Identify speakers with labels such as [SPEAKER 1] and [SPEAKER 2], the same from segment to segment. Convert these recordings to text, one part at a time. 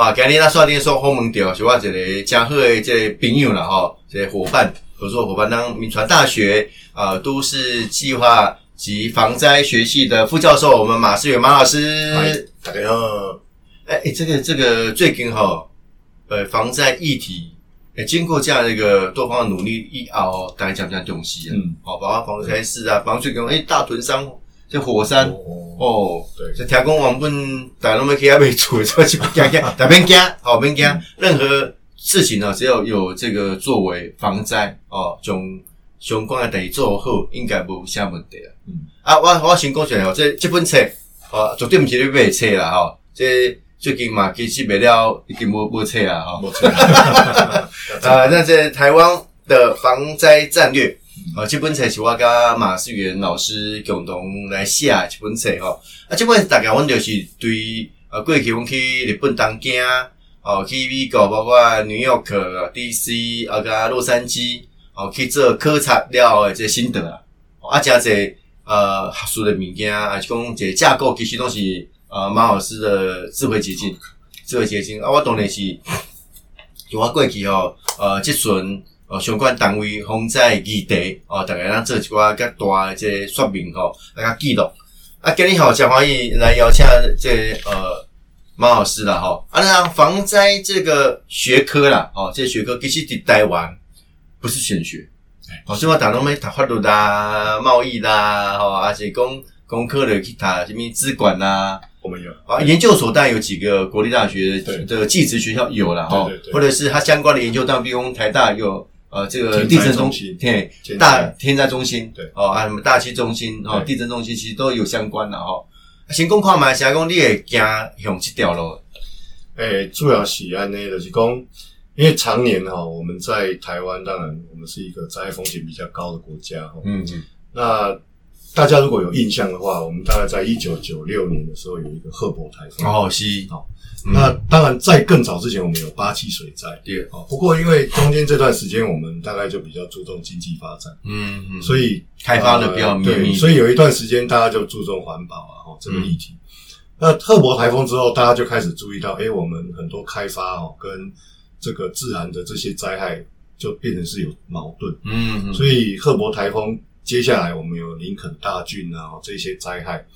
[SPEAKER 1] 啊，今日咱刷电说访问到是我一个真好的这个朋友啦吼，这个伙伴合作伙伴，当民传大学啊都市计划及防灾学系的副教授，我们马世远马老师。
[SPEAKER 2] 大家好。
[SPEAKER 1] 哎、这个这个最近哈，呃，防灾议题，哎、经过这样的一个多方的努力一熬，大家讲讲东西啊，
[SPEAKER 2] 嗯，
[SPEAKER 1] 好、包括防灾事啊，防最近哎、大屯山这火山。
[SPEAKER 2] 哦，
[SPEAKER 1] 哦，
[SPEAKER 2] 对
[SPEAKER 1] 这听讲原本大家拢要去遐买厝，所以就惊 惊，大免惊，好免惊。任何事情呢，只要有这个作为防灾哦，从相关的代志做好，应该无啥问题啊。
[SPEAKER 2] 嗯，
[SPEAKER 1] 啊，我我先讲出来哦，这这本册哦，绝对毋是咧买册啦吼，这最近嘛其实卖了已经无无册啊吼。
[SPEAKER 2] 没错。
[SPEAKER 1] 啊，那这台湾的防灾战略，啊，这本册是我甲马世元老师共同来写的这本册吼。啊，这本大概阮就是对呃过去阮去日本东京，哦去美国，包括 New York、DC 啊，甲洛杉矶，哦去做考察了的这心得啊，啊，加这呃学术的物件，啊，是讲这架构其实都是呃马老师的智慧结晶，智慧结晶啊，我当然是。就我过去吼，呃，即阵呃相关单位防灾议题哦，大概咱做一寡较大的这个说明吼，大家记录。啊，今日吼真欢迎来邀请这呃马老师啦吼。啊，那防灾这个学科啦，哦，这个学科其实伫台湾不是玄学，哦，所以我打拢要读法律啦、贸易啦，吼，而且工工科的去读什么资管啦。
[SPEAKER 2] 我们有，
[SPEAKER 1] 啊，研究所当然有几个国立大学
[SPEAKER 2] 对
[SPEAKER 1] 的技职学校有了哈或者是它相关的研究，当比如台大有呃这个地震中
[SPEAKER 2] 中心
[SPEAKER 1] 对大天灾中心
[SPEAKER 2] 对
[SPEAKER 1] 哦啊什么大气中心哦地震中心其实都有相关的哦。先讲看嘛，先讲你会惊向这条路，
[SPEAKER 2] 诶、主要是安呢，就是讲，因为常年哈，我们在台湾，当然我们是一个灾害风险比较高的国家哈。
[SPEAKER 1] 嗯嗯
[SPEAKER 2] 那大家如果有印象的话，我们大概在一九九六年的时候有一个赫伯台风。
[SPEAKER 1] 哦是
[SPEAKER 2] 好
[SPEAKER 1] 嗯
[SPEAKER 2] 那当然在更早之前，我们有八七水灾。
[SPEAKER 1] 对
[SPEAKER 2] 哦，不过因为中间这段时间，我们大概就比较注重经济发展，
[SPEAKER 1] 嗯嗯，
[SPEAKER 2] 所以
[SPEAKER 1] 开发的比较
[SPEAKER 2] 呃对，
[SPEAKER 1] 绵密，
[SPEAKER 2] 所以有一段时间大家就注重环保啊，哦，这个议题。那赫伯台风之后，大家就开始注意到，诶，我们很多开发哦，跟这个自然的这些灾害就变成是有矛盾。
[SPEAKER 1] 嗯嗯
[SPEAKER 2] 所以赫伯台风接下来我们有林肯大郡啊这些灾害，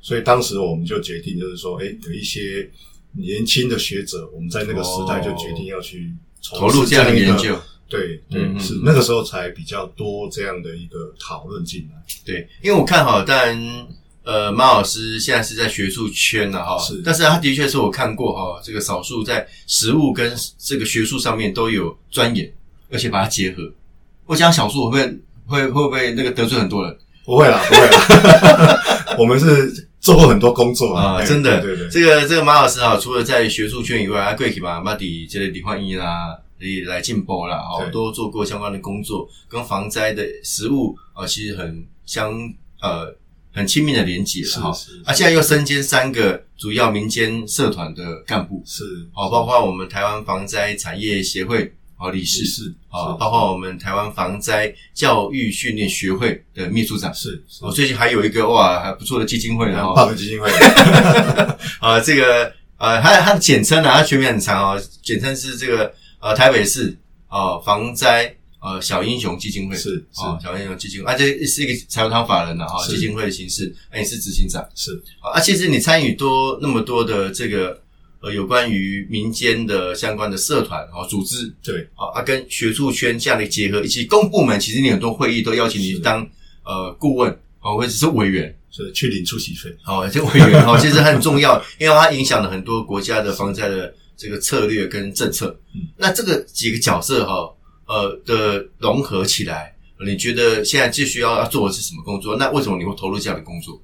[SPEAKER 2] 所以当时我们就决定，就是说，哎，有一些年轻的学者，我们在那个时代就决定要去
[SPEAKER 1] 投入这样的研究，
[SPEAKER 2] 对对，
[SPEAKER 1] 嗯嗯嗯
[SPEAKER 2] 是那个时候才比较多这样的一个讨论进来。
[SPEAKER 1] 对，因为我看哈，当然，呃，马老师现在是在学术圈了哈，
[SPEAKER 2] 是
[SPEAKER 1] 但是他的确是我看过哈，这个少数在实物跟这个学术上面都有钻研，而且把它结合。我讲少数会不会会会不会那个得罪很多人
[SPEAKER 2] 不会啦，不会啦，我们是做过很多工作
[SPEAKER 1] 啊？
[SPEAKER 2] 哎
[SPEAKER 1] 真的，
[SPEAKER 2] 对对对，
[SPEAKER 1] 这个这个马老师啊，除了在学术圈以外，他过去嘛，马底这类李焕英啦。来进步啦，哦，
[SPEAKER 2] 对
[SPEAKER 1] 都做过相关的工作，跟防灾的实物啊、其实很相呃很亲密的连接了哈。
[SPEAKER 2] 是是
[SPEAKER 1] 啊，现在又身兼三个主要民间社团的干部，
[SPEAKER 2] 是
[SPEAKER 1] 哦，包括我们台湾防灾产业协会哦理事，
[SPEAKER 2] 是
[SPEAKER 1] 啊，包括我们台湾防灾教育训练学会的秘书长。
[SPEAKER 2] 是是。
[SPEAKER 1] 哦，最近还有一个哇还不错的基金会
[SPEAKER 2] 很
[SPEAKER 1] 呢哈，
[SPEAKER 2] 棒的基金会，
[SPEAKER 1] 啊，这个呃，它它的简称啊，它全名很长哦，简称是这个呃台北市呃防灾呃小英雄基金会。
[SPEAKER 2] 是是。
[SPEAKER 1] 哦小英雄基金会啊，这是一个财务堂法人的哈
[SPEAKER 2] 是。
[SPEAKER 1] 基金会的形式，那你是执行长。
[SPEAKER 2] 是。
[SPEAKER 1] 啊，其实你参与多那么多的这个呃有关于民间的相关的社团啊、组织
[SPEAKER 2] 对
[SPEAKER 1] 啊啊跟学术圈这样的结合，以及公部门，其实你很多会议都邀请你
[SPEAKER 2] 是
[SPEAKER 1] 当呃顾问啊，或者是委员
[SPEAKER 2] 是去领出席费，
[SPEAKER 1] 哦，这委员哦，其实很重要，因为它影响了很多国家的防灾的这个策略跟政策。
[SPEAKER 2] 嗯
[SPEAKER 1] 那这个几个角色哈、呃的融合起来，你觉得现在最需要要做的是什么工作？那为什么你会投入这样的工作？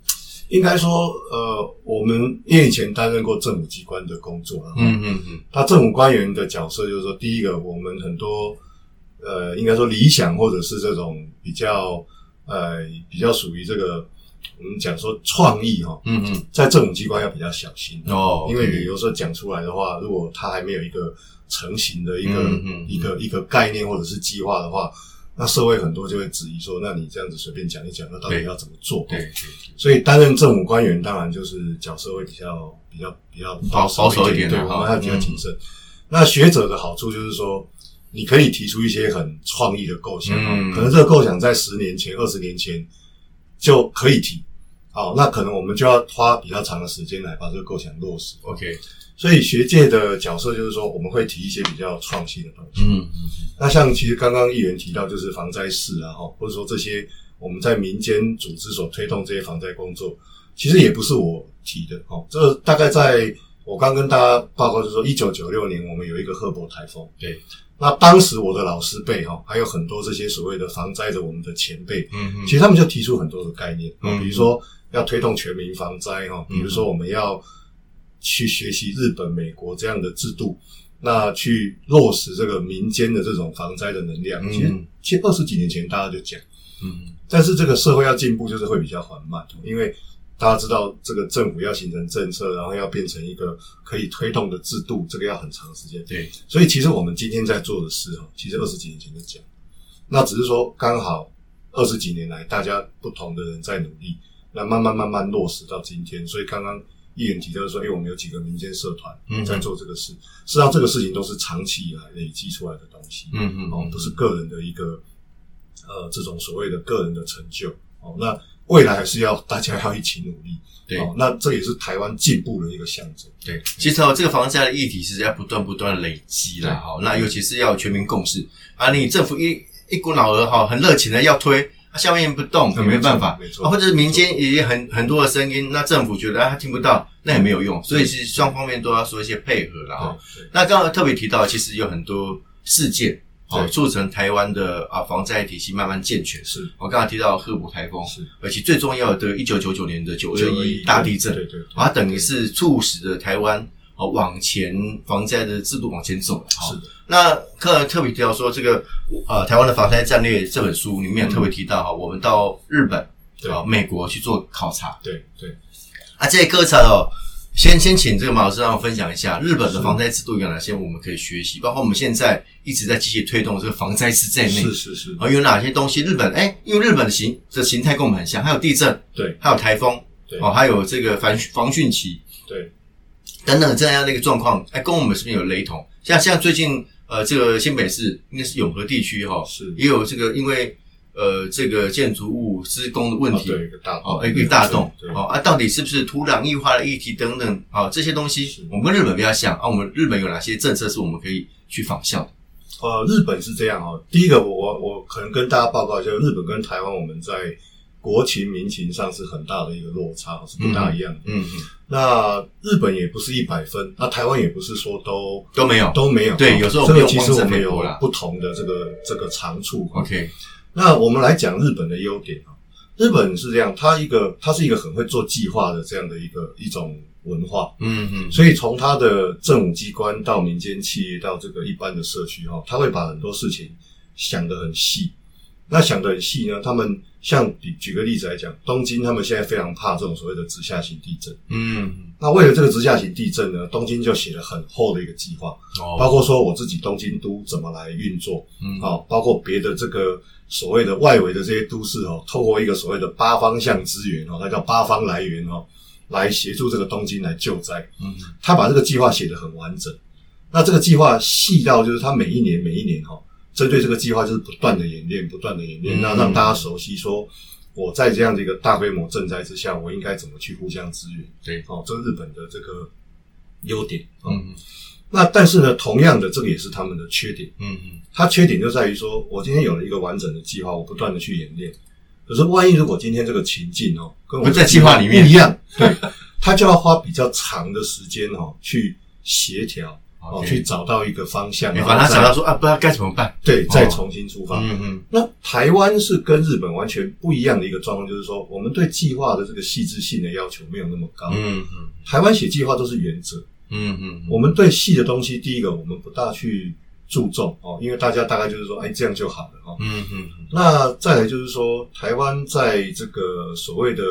[SPEAKER 2] 应该说，呃，我们因为以前担任过政府机关的工作啊，
[SPEAKER 1] 嗯嗯嗯，
[SPEAKER 2] 他政府官员的角色就是说，第一个，我们很多呃，应该说理想或者是这种比较呃比较属于这个我们讲说创意哈、
[SPEAKER 1] 嗯嗯，
[SPEAKER 2] 在政府机关要比较小心
[SPEAKER 1] 哦
[SPEAKER 2] 因为你有时候讲出来的话，如果他还没有一个成型的一个、
[SPEAKER 1] 嗯嗯。
[SPEAKER 2] 一个一个概念或者是计划的话，那社会很多就会质疑说，那你这样子随便讲一讲，那到底要怎么做？
[SPEAKER 1] 对对
[SPEAKER 2] 所以担任政府官员，当然就是角色会比较比较比较
[SPEAKER 1] 保保守一点
[SPEAKER 2] 对，我们还比较谨慎。那学者的好处就是说，你可以提出一些很创意的构想，
[SPEAKER 1] 嗯
[SPEAKER 2] 可能这个构想在十年前、二十年前就可以提，好，那可能我们就要花比较长的时间来把这个构想落实。
[SPEAKER 1] ，OK，
[SPEAKER 2] 所以学界的角色就是说，我们会提一些比较创新的东西。
[SPEAKER 1] 嗯
[SPEAKER 2] 那像其实刚刚议员提到，就是防灾士啊，哈，或者说这些我们在民间组织所推动这些防灾工作，其实也不是我提的，哦，这大概在我刚跟大家报告，就是说一九九六年我们有一个赫伯台风，
[SPEAKER 1] 对，
[SPEAKER 2] 那当时我的老师辈哈，还有很多这些所谓的防灾的我们的前辈，
[SPEAKER 1] 嗯
[SPEAKER 2] 其实他们就提出很多的概念，
[SPEAKER 1] 嗯
[SPEAKER 2] 比如说要推动全民防灾哈，比如说我们要去学习日本、美国这样的制度，那去落实这个民间的这种防灾的能量。
[SPEAKER 1] 嗯
[SPEAKER 2] 其实，其实二十几年前大家就讲，
[SPEAKER 1] 嗯
[SPEAKER 2] 但是这个社会要进步，就是会比较缓慢，因为大家知道这个政府要形成政策，然后要变成一个可以推动的制度，这个要很长时间。
[SPEAKER 1] 对，
[SPEAKER 2] 所以其实我们今天在做的事哦，其实二十几年前就讲，那只是说刚好二十几年来大家不同的人在努力，那慢慢慢慢落实到今天。所以刚刚议员提到说，哎，我们有几个民间社团
[SPEAKER 1] 嗯
[SPEAKER 2] 在做这个事，事实上这个事情都是长期以来累积出来的东西，
[SPEAKER 1] 嗯嗯
[SPEAKER 2] 哦，不是个人的一个呃这种所谓的个人的成就哦，那未来还是要大家要一起努力，
[SPEAKER 1] 对
[SPEAKER 2] 哦，那这也是台湾进步的一个象征。
[SPEAKER 1] 对，其实哦，这个房价的议题是在不断不断地累积啦，哈，那尤其是要有全民共识。啊，你政府一一股脑儿哈，很热情的要推，啊下面不动没办法，
[SPEAKER 2] 没错
[SPEAKER 1] 啊或者是民间也有很很多的声音，那政府觉得啊他听不到，那也没有用，所以是双方面都要说一些配合了，哈。
[SPEAKER 2] 对对
[SPEAKER 1] 那刚刚特别提到，其实有很多事件，哦，促成台湾的啊防灾体系慢慢健全。
[SPEAKER 2] 是
[SPEAKER 1] 我刚刚提到赫伯台风，
[SPEAKER 2] 是。
[SPEAKER 1] 而且最重要的，一九九九年的九二一大地震，
[SPEAKER 2] 对对对，
[SPEAKER 1] 它等于是促使了台湾哦往前防灾的制度往前走了。
[SPEAKER 2] 是的，
[SPEAKER 1] 那客人特别提到说，这个呃台湾的防灾战略这本书里面特别提到哈，我们到日本
[SPEAKER 2] 对。
[SPEAKER 1] 啊美国去做考察
[SPEAKER 2] 对对，
[SPEAKER 1] 啊，这些课程哦。先先请这个马老师让我分享一下日本的防灾制度有哪些我们可以学习，包括我们现在一直在积极推动这个防灾师在内，
[SPEAKER 2] 是是是，
[SPEAKER 1] 哦有哪些东西？日本哎，因为日本的形的形态跟我们很像，还有地震，
[SPEAKER 2] 对。
[SPEAKER 1] 还有台风，
[SPEAKER 2] 对。
[SPEAKER 1] 哦，还有这个防防汛期，
[SPEAKER 2] 对
[SPEAKER 1] 等等这样的一个状况，哎，跟我们是不是有雷同？像像最近呃，这个新北市应该是永和地区哈、
[SPEAKER 2] 是
[SPEAKER 1] 也有这个因为呃这个建筑物施工的问
[SPEAKER 2] 哦
[SPEAKER 1] 题，
[SPEAKER 2] 对一个大
[SPEAKER 1] 哦，一个大洞哦啊，到底是不是土壤异化的议题等等啊、这些东西，我们跟日本比较像啊，我们日本有哪些政策是我们可以去仿效的？
[SPEAKER 2] 呃，日本是这样哦。第一个，我我我可能跟大家报告一下，日本跟台湾我们在国情民情上是很大的一个落差，是不大一样的。
[SPEAKER 1] 嗯嗯，
[SPEAKER 2] 那日本也不是一百分，那台湾也不是说都
[SPEAKER 1] 都没有
[SPEAKER 2] 都没有。
[SPEAKER 1] 对有时候
[SPEAKER 2] 这个其实我们有不同的这个这个长处。
[SPEAKER 1] OK，
[SPEAKER 2] 那我们来讲日本的优点啊，日本是这样，它一个它是一个很会做计划的这样的一个一种文化，
[SPEAKER 1] 嗯嗯，
[SPEAKER 2] 所以从它的政府机关到民间企业到这个一般的社区哈，他会把很多事情想得很细。那想得很细呢，他们像举举个例子来讲，东京他们现在非常怕这种所谓的直下型地震。
[SPEAKER 1] 嗯
[SPEAKER 2] 那为了这个直下型地震呢，东京就写了很厚的一个计划，
[SPEAKER 1] 哦，
[SPEAKER 2] 包括说我自己东京都怎么来运作，
[SPEAKER 1] 嗯
[SPEAKER 2] 啊，包括别的这个所谓的外围的这些都市哦，透过一个所谓的八方向资源哦，它叫八方来源哦，来协助这个东京来救灾。
[SPEAKER 1] 嗯
[SPEAKER 2] 他把这个计划写得很完整。那这个计划细到就是他每一年每一年哈、针对这个计划就是不断的演练，不断的演练，
[SPEAKER 1] 嗯
[SPEAKER 2] 那让大家熟悉说，我在这样的一个大规模赈灾之下，我应该怎么去互相支援。
[SPEAKER 1] 对，
[SPEAKER 2] 哦，这是日本的这个优点。哦、
[SPEAKER 1] 嗯
[SPEAKER 2] 那但是呢，同样的这个也是他们的缺点。
[SPEAKER 1] 嗯嗯
[SPEAKER 2] 它缺点就在于说，我今天有了一个完整的计划，我不断的去演练。可是万一如果今天这个情境哦，跟我
[SPEAKER 1] 不在计划里面
[SPEAKER 2] 不一样，对，他就要花比较长的时间哦去协调哦去找到一个方向，
[SPEAKER 1] 哎
[SPEAKER 2] 然后再
[SPEAKER 1] 反正他想到说啊，不知道该怎么办。
[SPEAKER 2] 对，再
[SPEAKER 1] 哦
[SPEAKER 2] 重新出发。
[SPEAKER 1] 嗯嗯
[SPEAKER 2] 那台湾是跟日本完全不一样的一个状况，就是说我们对计划的这个细致性的要求没有那么高。
[SPEAKER 1] 嗯嗯
[SPEAKER 2] 台湾写计划都是原则，
[SPEAKER 1] 嗯嗯，
[SPEAKER 2] 我们对细的东西，第一个我们不大去注重哦，因为大家大概就是说，哎，这样就好了哦。
[SPEAKER 1] 嗯嗯
[SPEAKER 2] 那再来就是说，台湾在这个所谓的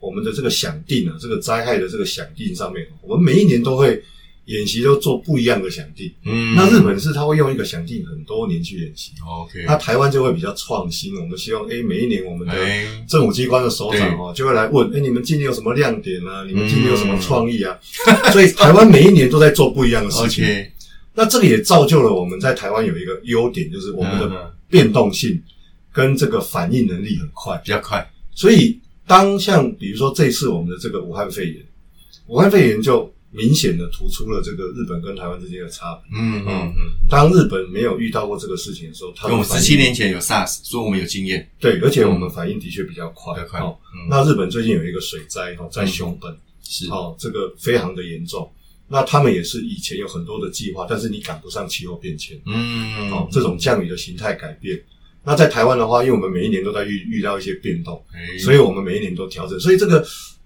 [SPEAKER 2] 我们的这个想定啊，这个灾害的这个想定上面，我们每一年都会演习都做不一样的响定。
[SPEAKER 1] 嗯
[SPEAKER 2] 那日本是他会用一个响定很多年去演习
[SPEAKER 1] ，OK，
[SPEAKER 2] 那台湾就会比较创新。我们希望，哎，每一年我们的
[SPEAKER 1] 哎，
[SPEAKER 2] 政府机关的首长哦，就会来问，哎，你们今年有什么亮点啊？你们今年有什么创意啊？所以台湾每一年都在做不一样的事情。那这个也造就了我们在台湾有一个优点，就是我们
[SPEAKER 1] 嗯
[SPEAKER 2] 的变动性跟这个反应能力很快。
[SPEAKER 1] 比较快，
[SPEAKER 2] 所以当像比如说这一次我们的这个武汉肺炎，武汉肺炎就明显的突出了这个日本跟台湾之间的差别。
[SPEAKER 1] 嗯嗯嗯，
[SPEAKER 2] 当日本没有遇到过这个事情的时候，
[SPEAKER 1] 我们十七年前有 SARS，所以我们有经验，
[SPEAKER 2] 对，而且我们反应的确比较快。
[SPEAKER 1] 快
[SPEAKER 2] 那日本最近有一个水灾哦，在熊本
[SPEAKER 1] 是，
[SPEAKER 2] 哦，这个非常的严重。那他们也是以前有很多的计划，但是你赶不上气候变迁。
[SPEAKER 1] 嗯，
[SPEAKER 2] 哦，这种降雨的形态改变。那在台湾的话，因为我们每一年都在遇遇到一些变动，
[SPEAKER 1] 哎
[SPEAKER 2] 所以我们每一年都调整。所以这个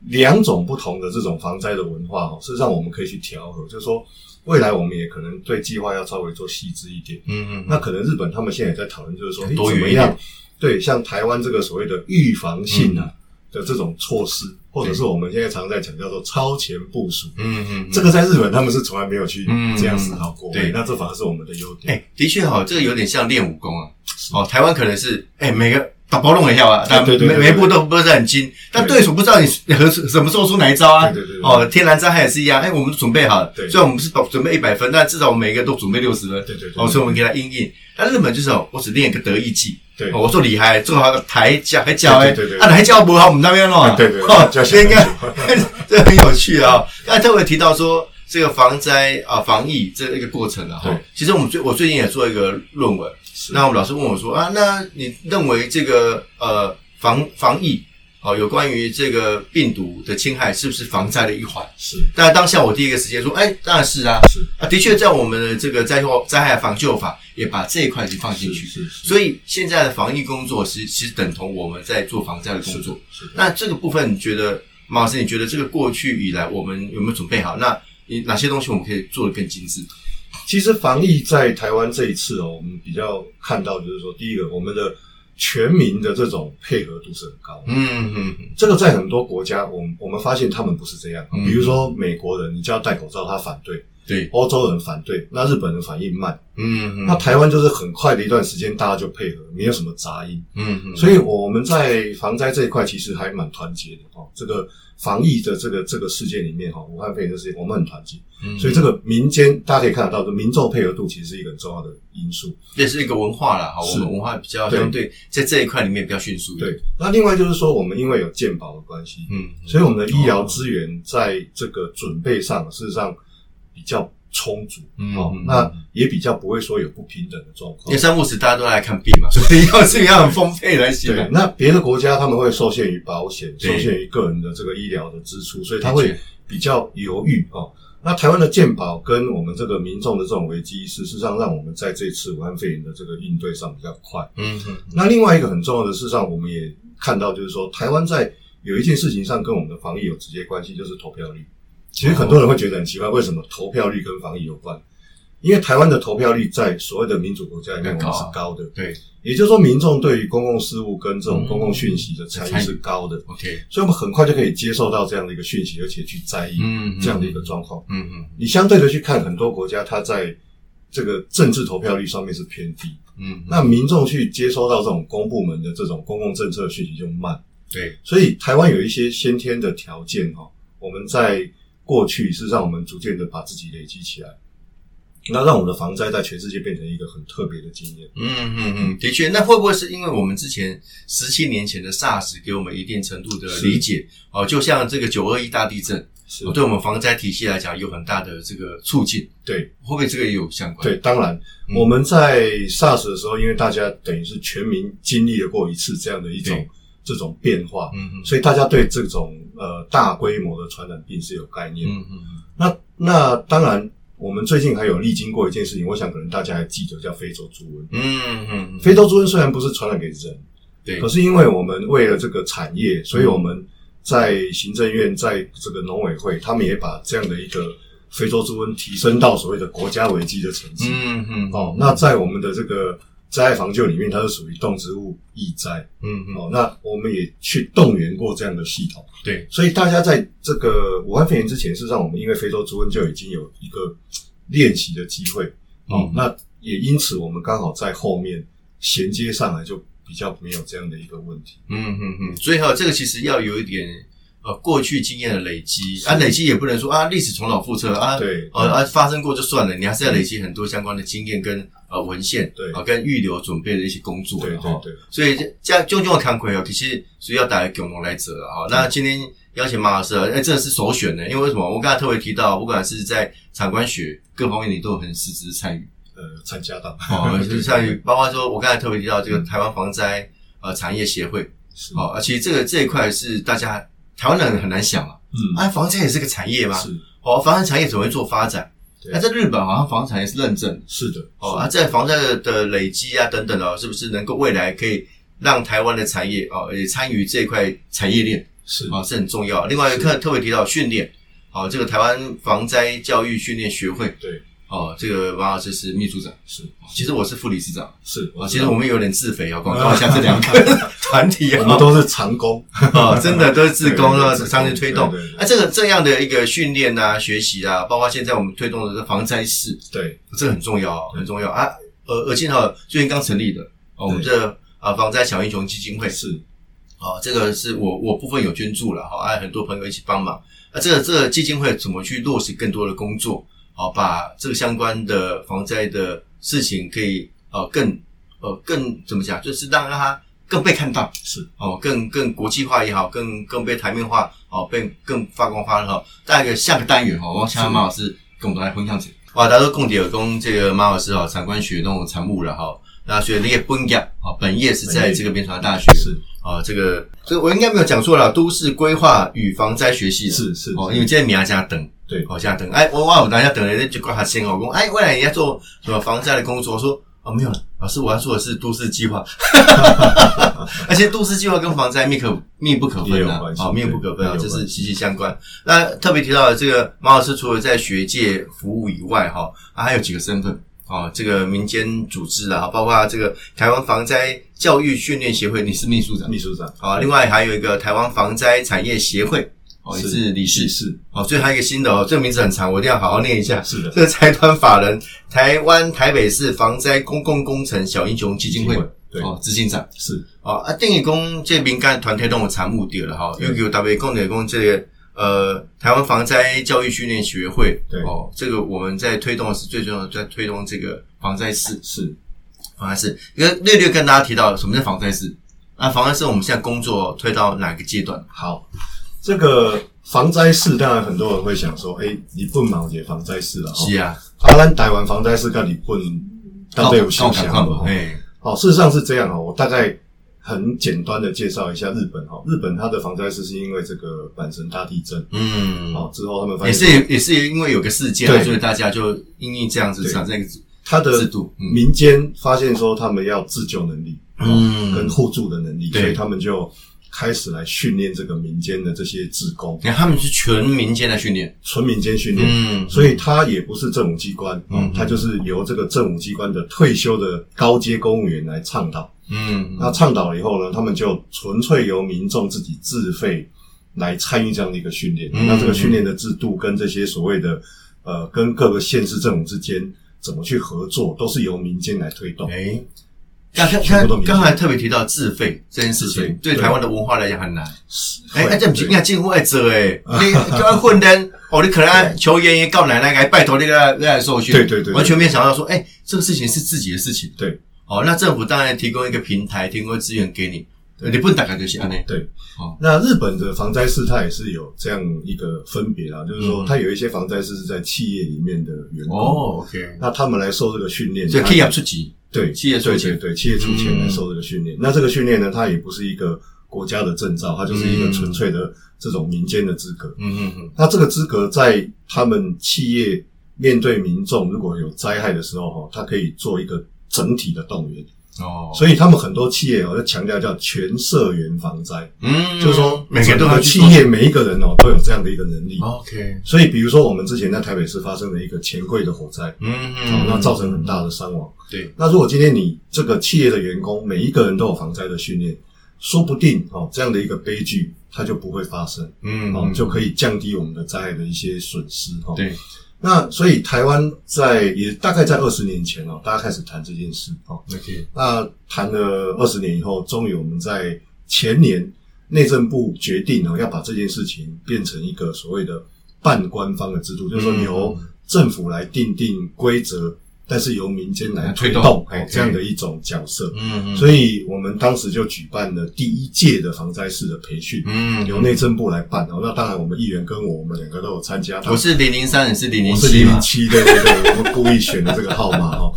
[SPEAKER 2] 两种不同的这种防灾的文化哦，事实上我们可以去调和，就是说未来我们也可能对计划要稍微做细致一点。
[SPEAKER 1] 嗯嗯，
[SPEAKER 2] 那可能日本他们现在也在讨论，就是说，怎么样？对，像台湾这个所谓的预防性啊的这种措施，或者是我们现在常在讲叫做超前部署。
[SPEAKER 1] 嗯嗯，
[SPEAKER 2] 这个在日本他们是从来没有去
[SPEAKER 1] 嗯
[SPEAKER 2] 这样思考过，
[SPEAKER 1] 对
[SPEAKER 2] 那这反而是我们的优点。
[SPEAKER 1] 哎，的确哈，这个有点像练武功啊。哦，台湾可能是哎每个打包弄一下啊，但每每一步都不是很精，但对手不知道你何什么时候出哪一招啊。
[SPEAKER 2] 对对对对
[SPEAKER 1] 哦，天然灾害也是一样，哎，我们准备好了，
[SPEAKER 2] 对
[SPEAKER 1] 虽然我们是准备一百分，但至少我们每个都准备六十分。
[SPEAKER 2] 对对对
[SPEAKER 1] 哦，所以我们给他应应。但日本就是哦，我只练一个得意技。
[SPEAKER 2] 对。
[SPEAKER 1] 哦，我说厉害，做好个台脚还脚哎，
[SPEAKER 2] 对对对
[SPEAKER 1] 啊抬脚不好，我们那边咯。
[SPEAKER 2] 对对对
[SPEAKER 1] 哦，这应该 这很有趣啊。刚才特别提到说这个防灾啊防疫这一个过程啊，其实我们最我最近也做一个论文，
[SPEAKER 2] 是。
[SPEAKER 1] 那我们老师问我说啊，那你认为这个呃防防疫哦，有关于这个病毒的侵害是不是防灾的一环？
[SPEAKER 2] 是。
[SPEAKER 1] 但当下我第一个时间说，哎，当然是啊，
[SPEAKER 2] 是。
[SPEAKER 1] 啊，的确在我们的这个灾后灾害防救法也把这一块去放进去，
[SPEAKER 2] 是是
[SPEAKER 1] 所以现在的防疫工作其实其实等同我们在做防灾的工作。
[SPEAKER 2] 是
[SPEAKER 1] 那这个部分，你觉得马老师，你觉得这个过去以来我们有没有准备好？那你哪些东西我们可以做得更精致？
[SPEAKER 2] 其实防疫在台湾这一次哦，我们比较看到就是说，第一个，我们的全民的这种配合度是很高的。
[SPEAKER 1] 嗯嗯
[SPEAKER 2] 这个在很多国家，我们我们发现他们不是这样。
[SPEAKER 1] 嗯
[SPEAKER 2] 比如说美国人，你叫他戴口罩，他反对；
[SPEAKER 1] 对，
[SPEAKER 2] 欧洲人反对，那日本人反应慢。
[SPEAKER 1] 嗯
[SPEAKER 2] 那台湾就是很快的一段时间，大家就配合，没有什么杂音。
[SPEAKER 1] 嗯嗯，
[SPEAKER 2] 所以我们在防灾这一块其实还蛮团结的哦。这个防疫的这个这个事件里面哈，武汉肺炎的事件，我们很团结。
[SPEAKER 1] 嗯
[SPEAKER 2] 所以这个民间大家可以看得到，的民众配合度其实是一个很重要的因素。
[SPEAKER 1] 这是一个文化啦，哈，我
[SPEAKER 2] 是
[SPEAKER 1] 们文化比较
[SPEAKER 2] 对
[SPEAKER 1] 相对在这一块里面比较迅速。
[SPEAKER 2] 对，，那另外就是说，我们因为有健保的关系，
[SPEAKER 1] 嗯，
[SPEAKER 2] 所以我们的医疗资源在这个准备上，事实上比较充足。
[SPEAKER 1] 嗯嗯，
[SPEAKER 2] 哦那也比较不会说有不平等的状况
[SPEAKER 1] 因为。三不时大家都来看病嘛，所以要资源要很丰沛来行。
[SPEAKER 2] 那别的国家他们会受限于保险，受限于个人的这个医疗的支出，所以他
[SPEAKER 1] 的
[SPEAKER 2] 会比较犹豫哦。那台湾的健保跟我们这个民众的这种危机事实上让我们在这次武汉肺炎的这个应对上比较快。
[SPEAKER 1] 嗯嗯
[SPEAKER 2] 那另外一个很重要的，事实上我们也看到，就是说台湾在有一件事情上跟我们的防疫有直接关系，就是投票率。其实很多人会觉得很奇怪，为什么投票率跟防疫有关？因为台湾的投票率在所谓的民主国家里面，是高的。
[SPEAKER 1] 对。
[SPEAKER 2] 也就是说，民众对于公共事务跟这种公共讯息的参与是高的
[SPEAKER 1] ，，OK，
[SPEAKER 2] 所以我们很快就可以接受到这样的一个讯息，而且去在意
[SPEAKER 1] 嗯，
[SPEAKER 2] 这样的一个状况。
[SPEAKER 1] 嗯嗯。
[SPEAKER 2] 你相对的去看很多国家，它在这个政治投票率上面是偏低，
[SPEAKER 1] 嗯，
[SPEAKER 2] 那民众去接收到这种公部门的这种公共政策讯息就慢。
[SPEAKER 1] 对，
[SPEAKER 2] 所以台湾有一些先天的条件哈，我们在过去是让我们逐渐的把自己累积起来，那让我们的防灾在全世界变成一个很特别的经验。
[SPEAKER 1] 嗯嗯嗯，的确，那会不会是因为我们之前十七年前的 SARS 给我们一定程度的理解？哦？就像这个九二一大地震，
[SPEAKER 2] 是。
[SPEAKER 1] 哦对我们防灾体系来讲有很大的这个促进，
[SPEAKER 2] 对。
[SPEAKER 1] 会不会这个也有相关？
[SPEAKER 2] 对，当然。
[SPEAKER 1] 嗯。
[SPEAKER 2] 我们在 SARS 的时候，因为大家等于是全民经历了过一次这样的一种
[SPEAKER 1] 对
[SPEAKER 2] 这种变化，
[SPEAKER 1] 嗯嗯。
[SPEAKER 2] 所以大家对这种呃大规模的传染病是有概念。的。
[SPEAKER 1] 嗯嗯。
[SPEAKER 2] 那那当然，我们最近还有历经过一件事情，我想可能大家还记得，叫非洲猪瘟。
[SPEAKER 1] 嗯嗯嗯，
[SPEAKER 2] 非洲猪瘟虽然不是传染给人，
[SPEAKER 1] 对。
[SPEAKER 2] 可，是因为我们为了这个产业，所以我们在行政院、在这个农委会，他们也把这样的一个非洲猪瘟提升到所谓的国家危机的层次。
[SPEAKER 1] 嗯嗯。
[SPEAKER 2] 哦，那在我们的这个灾害防救里面，它是属于动植物易灾
[SPEAKER 1] 嗯嗯，
[SPEAKER 2] 哦。那我们也去动员过这样的系统，
[SPEAKER 1] 对，
[SPEAKER 2] 所以大家在这个武汉肺炎之前，事实上我们因为非洲猪瘟就已经有一个练习的机会哦。
[SPEAKER 1] 嗯
[SPEAKER 2] 那也因此我们刚好在后面衔接上来，就比较没有这样的一个问题。
[SPEAKER 1] 嗯嗯嗯，所以哈，这个其实要有一点呃过去经验的累积啊，累积也不能说啊历史重蹈覆辙啊，
[SPEAKER 2] 对。
[SPEAKER 1] 呃啊发生过就算了，你还是要累积很多相关的经验跟呃文献，
[SPEAKER 2] 对。
[SPEAKER 1] 啊跟预留准备的一些工作，
[SPEAKER 2] 对
[SPEAKER 1] 哈
[SPEAKER 2] 对对，
[SPEAKER 1] 所以这样种种的康亏哦，其实需要大家共同来者啊。哈那今天邀请马老师，哎，真的是首选的，因为为什么？我刚才特别提到，不管是在产官学各方面，你都有很实质的参与。
[SPEAKER 2] 呃，参加到。
[SPEAKER 1] 哦，就是参与，包括说我刚才特别提到这个台湾防灾呃产业协会，
[SPEAKER 2] 是。
[SPEAKER 1] 哦，啊，其实这个这一块是大家台湾人很难想啊，
[SPEAKER 2] 嗯。
[SPEAKER 1] 啊，防灾也是个产业吗？
[SPEAKER 2] 是。
[SPEAKER 1] 哦，防灾产业怎么会做发展？
[SPEAKER 2] 对。
[SPEAKER 1] 那在日本好像防灾产业是认证。
[SPEAKER 2] 是的
[SPEAKER 1] 哦，啊，在防灾的累积啊等等的哦，是不是能够未来可以让台湾的产业哦也参与这一块产业链？
[SPEAKER 2] 是。
[SPEAKER 1] 啊、哦，是很重要。另外特特别提到训练，哦，这个台湾防灾教育训练学会。
[SPEAKER 2] 对
[SPEAKER 1] 哦，这个王老师是秘书长，
[SPEAKER 2] 是
[SPEAKER 1] 其实我是副理事长。
[SPEAKER 2] 是
[SPEAKER 1] 啊，其实我们有点自肥啊，广告 一下这两个 团体啊，
[SPEAKER 2] 我们都是长工，
[SPEAKER 1] 啊，真的都是自工啊，长期推动啊，这个这样的一个训练啊、学习啊，包括现在我们推动的这个防灾室，
[SPEAKER 2] 对
[SPEAKER 1] 这个很重要，很重要啊。呃，而且哈，最近刚成立的，哦，我们
[SPEAKER 2] 对
[SPEAKER 1] 这啊防灾小英雄基金会，
[SPEAKER 2] 是
[SPEAKER 1] 哦，这个是我我部分有捐助了，哈，啊，很多朋友一起帮忙。啊，这个这个基金会怎么去落实更多的工作？好，把这个相关的防灾的事情可以呃更呃更怎么讲，就是让让它更被看到。
[SPEAKER 2] 是
[SPEAKER 1] 哦，更更国际化也好，更更被台面化，哦，被更发光发热哈。大概下个单元哦，我请马老师跟我们来分享一下。哇，大家都共点有供这个马老师哈，产官学那种产物了哈。那所以那个本业啊，本业是在这个边传大学
[SPEAKER 2] 是
[SPEAKER 1] 啊，这个所以我应该没有讲错了，都市规划与防灾学系
[SPEAKER 2] 是是
[SPEAKER 1] 哦，因为今天米亚加等。
[SPEAKER 2] 对
[SPEAKER 1] 好像等，哎，我我有大家等了，就挂他先哦，讲，哎，未来你要做什么防灾的工作？我说哦，没有了，老师，我要做的是都市计划，而且都市计划跟防灾密可密不可
[SPEAKER 2] 也
[SPEAKER 1] 分啊，
[SPEAKER 2] 有关系
[SPEAKER 1] 哦，密不可分啊，这是息息相关。那特别提到的这个马老师，除了在学界服务以外，哈、啊，还有几个身份。哦，这个民间组织啊，包括这个台湾防灾教育训练协会，你是秘书长
[SPEAKER 2] 秘书长
[SPEAKER 1] 啊。另外还有一个台湾防灾产业协会，哦，你是理事
[SPEAKER 2] 是。
[SPEAKER 1] 哦。所以还有一个新的哦，这个名字很长，我一定要好好念一下。
[SPEAKER 2] 是的。
[SPEAKER 1] 这个财团法人台湾台北市防灾公共工程小英雄基金会
[SPEAKER 2] 对。
[SPEAKER 1] 哦，执行长。
[SPEAKER 2] 是。
[SPEAKER 1] 哦啊，定义公这民间团体都有参目的了哈，
[SPEAKER 2] 对。
[SPEAKER 1] 又有特别共的公这个呃台湾防灾教育训练学会
[SPEAKER 2] 对。
[SPEAKER 1] 哦，这个我们在推动的是最重要的，在推动这个防灾事
[SPEAKER 2] 是。
[SPEAKER 1] 防灾事，因为略略跟大家提到什么叫防灾事啊，防灾事我们现在工作推到哪个阶段？
[SPEAKER 2] 好。这个防灾事，当然很多人会想说，哎，日本嘛有防灾事啊，
[SPEAKER 1] 是啊，
[SPEAKER 2] 啊，咱台湾防灾事跟日本到底有相
[SPEAKER 1] 看
[SPEAKER 2] 像吗？
[SPEAKER 1] 哎，
[SPEAKER 2] 好，事实上是这样哦。我大概很简单的介绍一下日本哈。日本它的防灾事是因为这个阪神大地震，
[SPEAKER 1] 嗯，
[SPEAKER 2] 哦，之后他们发
[SPEAKER 1] 也是也是因为有个事件所以大家就因为这样子
[SPEAKER 2] 对
[SPEAKER 1] 产生一个
[SPEAKER 2] 它的
[SPEAKER 1] 制度，嗯。
[SPEAKER 2] 民间发现说他们要自救能力，
[SPEAKER 1] 嗯。
[SPEAKER 2] 跟互助的能力，所以他们就开始来训练这个民间的这些志工，
[SPEAKER 1] 你看他们是纯民间的训练，
[SPEAKER 2] 纯民间训练。
[SPEAKER 1] 嗯，
[SPEAKER 2] 所以它也不是政府机关，
[SPEAKER 1] 嗯
[SPEAKER 2] 嗯，它就是由这个政府机关的退休的高阶公务员来倡导。
[SPEAKER 1] 嗯，
[SPEAKER 2] 那倡导了以后呢，他们就纯粹由民众自己自费来参与这样的一个训练。
[SPEAKER 1] 嗯
[SPEAKER 2] 那这个训练的制度跟这些所谓的呃，跟各个县市政府之间怎么去合作，都是由民间来推动。
[SPEAKER 1] 哎，刚刚
[SPEAKER 2] 全部都民间
[SPEAKER 1] 刚才特别提到自费这件事情对
[SPEAKER 2] 对
[SPEAKER 1] 台湾的文化来讲很难。哎，这不是
[SPEAKER 2] 对。
[SPEAKER 1] 应该进户爱做诶，你叫他混灯哦，你可能求爷爷告奶奶来拜托那个来受训，
[SPEAKER 2] 对对对对。
[SPEAKER 1] 完全没想到说，哎，这个事情是自己的事情，
[SPEAKER 2] 对，
[SPEAKER 1] 哦，那政府当然提供一个平台，提供资源给你，呃你不能打开就是安内，
[SPEAKER 2] 对。
[SPEAKER 1] 哦，
[SPEAKER 2] 那日本的防灾室它也是有这样一个分别啦，就是说
[SPEAKER 1] 嗯。
[SPEAKER 2] 它有一些防灾室是在企业里面的员工，
[SPEAKER 1] 哦，OK，
[SPEAKER 2] 那他们来受这个训练，他
[SPEAKER 1] 所以可以要出级，
[SPEAKER 2] 对，
[SPEAKER 1] 企业出钱
[SPEAKER 2] 对企业出钱
[SPEAKER 1] 嗯
[SPEAKER 2] 来受这个训练。那这个训练呢，它也不是一个国家的证照，它就是一个
[SPEAKER 1] 嗯
[SPEAKER 2] 纯粹的这种民间的资格。
[SPEAKER 1] 嗯嗯嗯，
[SPEAKER 2] 那这个资格在他们企业面对民众如果有灾害的时候，哈，它可以做一个整体的动员。哦，所以他们很多企业哦，要强调叫全社员防灾，
[SPEAKER 1] 嗯，
[SPEAKER 2] 就是说
[SPEAKER 1] 每个都
[SPEAKER 2] 企业每一个人哦都有这样的一个能力。
[SPEAKER 1] OK，
[SPEAKER 2] 所以比如说我们之前在台北市发生了一个钱柜的火灾，
[SPEAKER 1] 嗯。
[SPEAKER 2] 哦，那造成很大的伤亡。
[SPEAKER 1] 对，
[SPEAKER 2] 那如果今天你这个企业的员工每一个人都有防灾的训练，说不定哦这样的一个悲剧它就不会发生，
[SPEAKER 1] 嗯。
[SPEAKER 2] 哦，就可以降低我们的灾害的一些损失哦。
[SPEAKER 1] 对，
[SPEAKER 2] 那所以台湾在也大概在二十年前哦，大家开始谈这件事哦。
[SPEAKER 1] OK，
[SPEAKER 2] 那谈了二十年以后，终于我们在前年内政部决定哦，要把这件事情变成一个所谓的半官方的制度，就是由政府来定定规则，但是由民间来推
[SPEAKER 1] 推动
[SPEAKER 2] 这样的一种角色。
[SPEAKER 1] 嗯
[SPEAKER 2] 所以我们当时就举办了第一届的防灾式的培训，
[SPEAKER 1] 嗯
[SPEAKER 2] 由内政部来办哦。那当然，我们议员跟我，我们两个都有参加。
[SPEAKER 1] 我是零零三，你是零零
[SPEAKER 2] 我是
[SPEAKER 1] 七嘛？
[SPEAKER 2] 零零七，对对对，我们故意选的这个号码哦。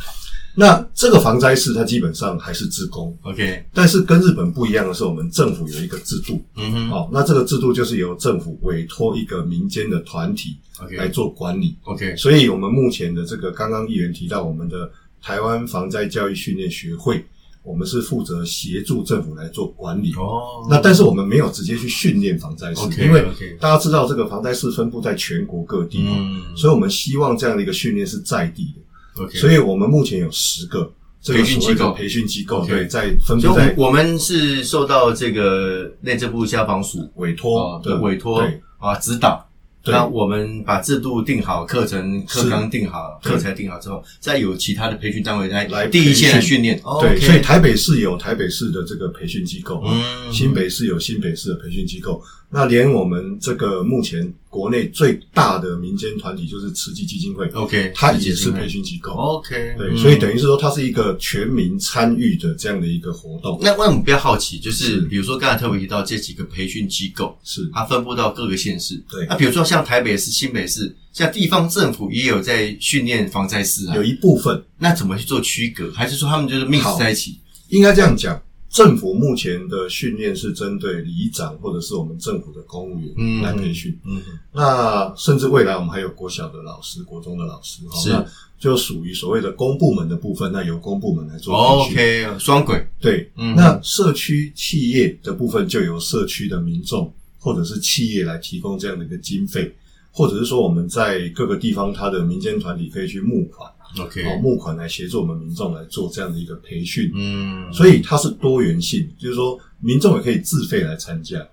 [SPEAKER 2] 那这个防灾室它基本上还是自工
[SPEAKER 1] ，OK，
[SPEAKER 2] 但是跟日本不一样的是，我们政府有一个制度，
[SPEAKER 1] 嗯哼。
[SPEAKER 2] 哦，那这个制度就是由政府委托一个民间的团体来做管理。
[SPEAKER 1] OK，
[SPEAKER 2] 所以我们目前的这个刚刚议员提到我们的台湾防灾教育训练学会，我们是负责协助政府来做管理。
[SPEAKER 1] 哦，
[SPEAKER 2] 那但是我们没有直接去训练防灾士因为大家知道这个防灾士分布在全国各地，
[SPEAKER 1] 嗯。
[SPEAKER 2] 所以我们希望这样的一个训练是在地的。
[SPEAKER 1] OK，
[SPEAKER 2] 所以我们目前有十个这个
[SPEAKER 1] 培训机构。
[SPEAKER 2] 所谓的培训机构
[SPEAKER 1] ，OK。
[SPEAKER 2] 对，在分
[SPEAKER 1] 所以
[SPEAKER 2] 布在
[SPEAKER 1] 我我们是受到这个内政部消防署
[SPEAKER 2] 委托
[SPEAKER 1] 哦的委托
[SPEAKER 2] 对。
[SPEAKER 1] 啊指导。
[SPEAKER 2] 对。
[SPEAKER 1] 那我们把制度定好，课程课纲定好，
[SPEAKER 2] 对。
[SPEAKER 1] 课材定好之后，再有其他的培训单位来
[SPEAKER 2] 来
[SPEAKER 1] 第一线
[SPEAKER 2] 训。
[SPEAKER 1] 训练。哦
[SPEAKER 2] 对，所以台北市有台北市的这个培训机构，
[SPEAKER 1] 嗯。
[SPEAKER 2] 新北市有新北市的培训机构，那连我们这个目前国内最大的民间团体就是慈济基金会
[SPEAKER 1] ，OK，
[SPEAKER 2] 它也是培训机构。
[SPEAKER 1] OK，
[SPEAKER 2] 对，
[SPEAKER 1] 嗯
[SPEAKER 2] 所以等于是说，它是一个全民参与的这样的一个活动。
[SPEAKER 1] 那那我们比较好奇，就是
[SPEAKER 2] 是
[SPEAKER 1] 比如说刚才特别提到这几个培训机构，
[SPEAKER 2] 是
[SPEAKER 1] 它分布到各个县市。
[SPEAKER 2] 对
[SPEAKER 1] 那比如说像台北市、新北市，像地方政府也有在训练防灾师啊
[SPEAKER 2] 有，一部分
[SPEAKER 1] 那怎么去做区隔？还是说他们就是 mix 在一起？
[SPEAKER 2] 应该这样讲，政府目前的训练是针对里长或者是我们政府的公务员
[SPEAKER 1] 嗯
[SPEAKER 2] 来培训。
[SPEAKER 1] 嗯，
[SPEAKER 2] 那甚至未来我们还有国小的老师、国中的老师，那就属于所谓的公部门的部分，那由公部门来做培训。
[SPEAKER 1] OK，双轨。
[SPEAKER 2] 对，
[SPEAKER 1] 嗯
[SPEAKER 2] 那社区企业的部分就由社区的民众或者是企业来提供这样的一个经费，或者是说我们在各个地方，它的民间团体可以去募款
[SPEAKER 1] ，OK，
[SPEAKER 2] 哦，募款来协助我们民众来做这样的一个培训。
[SPEAKER 1] 嗯，
[SPEAKER 2] 所以它是多元性，就是说民众也可以自费来参加，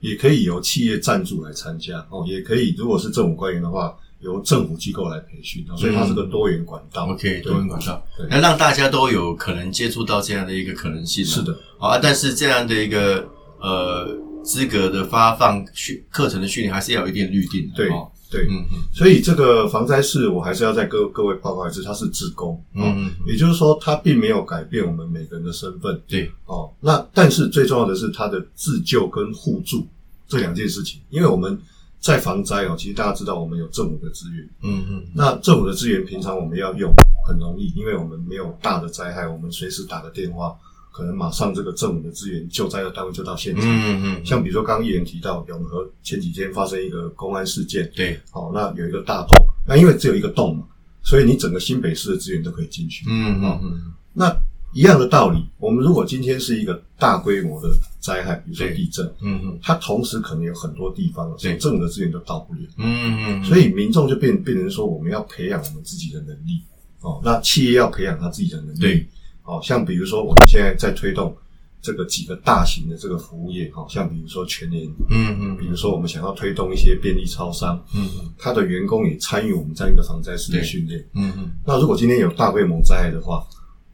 [SPEAKER 2] 也可以由企业赞助来参加，哦，也可以如果是政府官员的话，由政府机构来培训，哦所以它是个多元管道。
[SPEAKER 1] OK 多元管道
[SPEAKER 2] 对，
[SPEAKER 1] 那让大家都有可能接触到这样的一个可能性。
[SPEAKER 2] 是的，
[SPEAKER 1] 啊，但是这样的一个呃资格的发放训课程的训练，还是要有一定律定的。
[SPEAKER 2] 对
[SPEAKER 1] 哦。
[SPEAKER 2] 对，
[SPEAKER 1] 嗯嗯。
[SPEAKER 2] 所以这个防灾室，我还是要再各各位报告一次，它是自工，哦。
[SPEAKER 1] 嗯嗯，
[SPEAKER 2] 也就是说，它并没有改变我们每个人的身份，
[SPEAKER 1] 对，
[SPEAKER 2] 哦，那但是最重要的是它的自救跟互助这两件事情，因为我们在防灾哦，其实大家知道我们有政府的资源，
[SPEAKER 1] 嗯嗯。
[SPEAKER 2] 那政府的资源平常我们要用很容易，因为我们没有大的灾害，我们随时打个电话，可能马上这个政府的资源救灾的单位就到现场。
[SPEAKER 1] 嗯嗯，
[SPEAKER 2] 像比如说刚刚议员提到永和前几天发生一个公安事件，
[SPEAKER 1] 对，
[SPEAKER 2] 哦，那有一个大洞，那因为只有一个洞嘛，所以你整个新北市的资源都可以进去。
[SPEAKER 1] 嗯嗯嗯
[SPEAKER 2] 那一样的道理，我们如果今天是一个大规模的灾害，比如说地震，
[SPEAKER 1] 嗯嗯。
[SPEAKER 2] 它同时可能有很多地方，
[SPEAKER 1] 对。
[SPEAKER 2] 政府的资源都到不了。
[SPEAKER 1] 嗯嗯，
[SPEAKER 2] 所以民众就变变成说，我们要培养我们自己的能力。哦。那企业要培养他自己的能力，
[SPEAKER 1] 对，
[SPEAKER 2] 哦，像比如说我们现在在推动这个几个大型的这个服务业，哦，像比如说全联，
[SPEAKER 1] 嗯嗯
[SPEAKER 2] 比如说我们想要推动一些便利超商，
[SPEAKER 1] 嗯嗯
[SPEAKER 2] 他的员工也参与我们这样一个防灾式的训练。
[SPEAKER 1] 嗯嗯
[SPEAKER 2] 那如果今天有大规模灾害的话，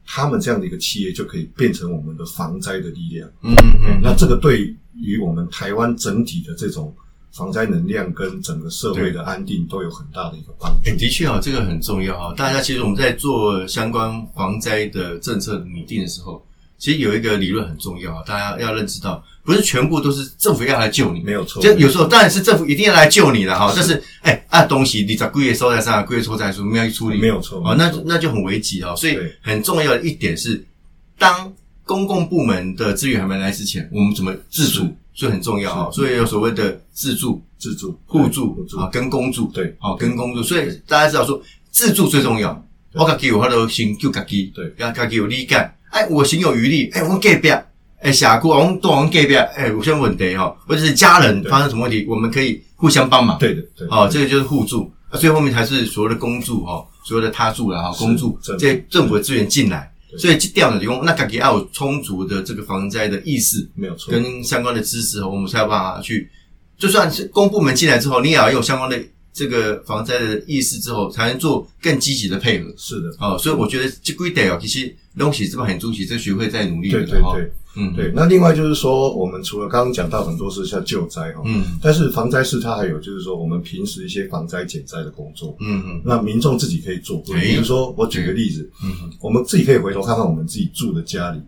[SPEAKER 2] 他们这样的一个企业就可以变成我们的防灾的力量。
[SPEAKER 1] 嗯嗯，
[SPEAKER 2] 那这个对于我们台湾整体的这种防灾能量跟整个社会的安定都有很大的一个帮助
[SPEAKER 1] 哎，。的确哦，这个很重要哈。大家其实我们在做相关防灾的政策拟定的时候，其实有一个理论很重要啊，大家要认知到，不是全部都是政府要来救你，
[SPEAKER 2] 没有错
[SPEAKER 1] 就有时候当然是政府一定要来救你了哈，但是哎啊东西你在贵业收在上，贵业收在书没有去处理，
[SPEAKER 2] 没有错
[SPEAKER 1] 哦，那那就很危急哦。所以很重要的一点是，当公共部门的资源还没来之前，我们怎么自主，所以很重要哈。
[SPEAKER 2] 是
[SPEAKER 1] 所以有所谓的自助、
[SPEAKER 2] 自助、
[SPEAKER 1] 互助
[SPEAKER 2] 互助
[SPEAKER 1] 啊，跟公助，
[SPEAKER 2] 对
[SPEAKER 1] 好跟公助。所以大家知道说，自助最重要。我自己有他的心，就自己，
[SPEAKER 2] 对
[SPEAKER 1] 要自己有理解，哎，我行有余力，哎，我们隔壁，哎，峡谷，我们都往隔壁，哎，有些问题哈，或者是家人发生什么问题，我们可以互相帮忙。
[SPEAKER 2] 对的，对，
[SPEAKER 1] 哦，这个就是互助。所以后面才是所谓的公助哈，所谓的他助了哈，公助这些政府的资源进来，所以这掉的提供，那自己要有充足的这个防灾的意识，
[SPEAKER 2] 没有错，
[SPEAKER 1] 跟相关的知识，我们才有办法去，就算是公部门进来之后，你也要有相关的这个防灾的意识之后，才能做更积极的配合。
[SPEAKER 2] 是的，
[SPEAKER 1] 哦，所以我觉得这归得哦，其实东西这么很重视，这学会在努力的
[SPEAKER 2] 哈。嗯，对，那另外就是说，我们除了刚刚讲到很多是像救灾哈，嗯，但是防灾是它还有就是说，我们平时一些防灾减灾的工作，嗯嗯，那民众自己可以做，比如说我举个例子，嗯，我们自己可以回头看看我们自己住的家里，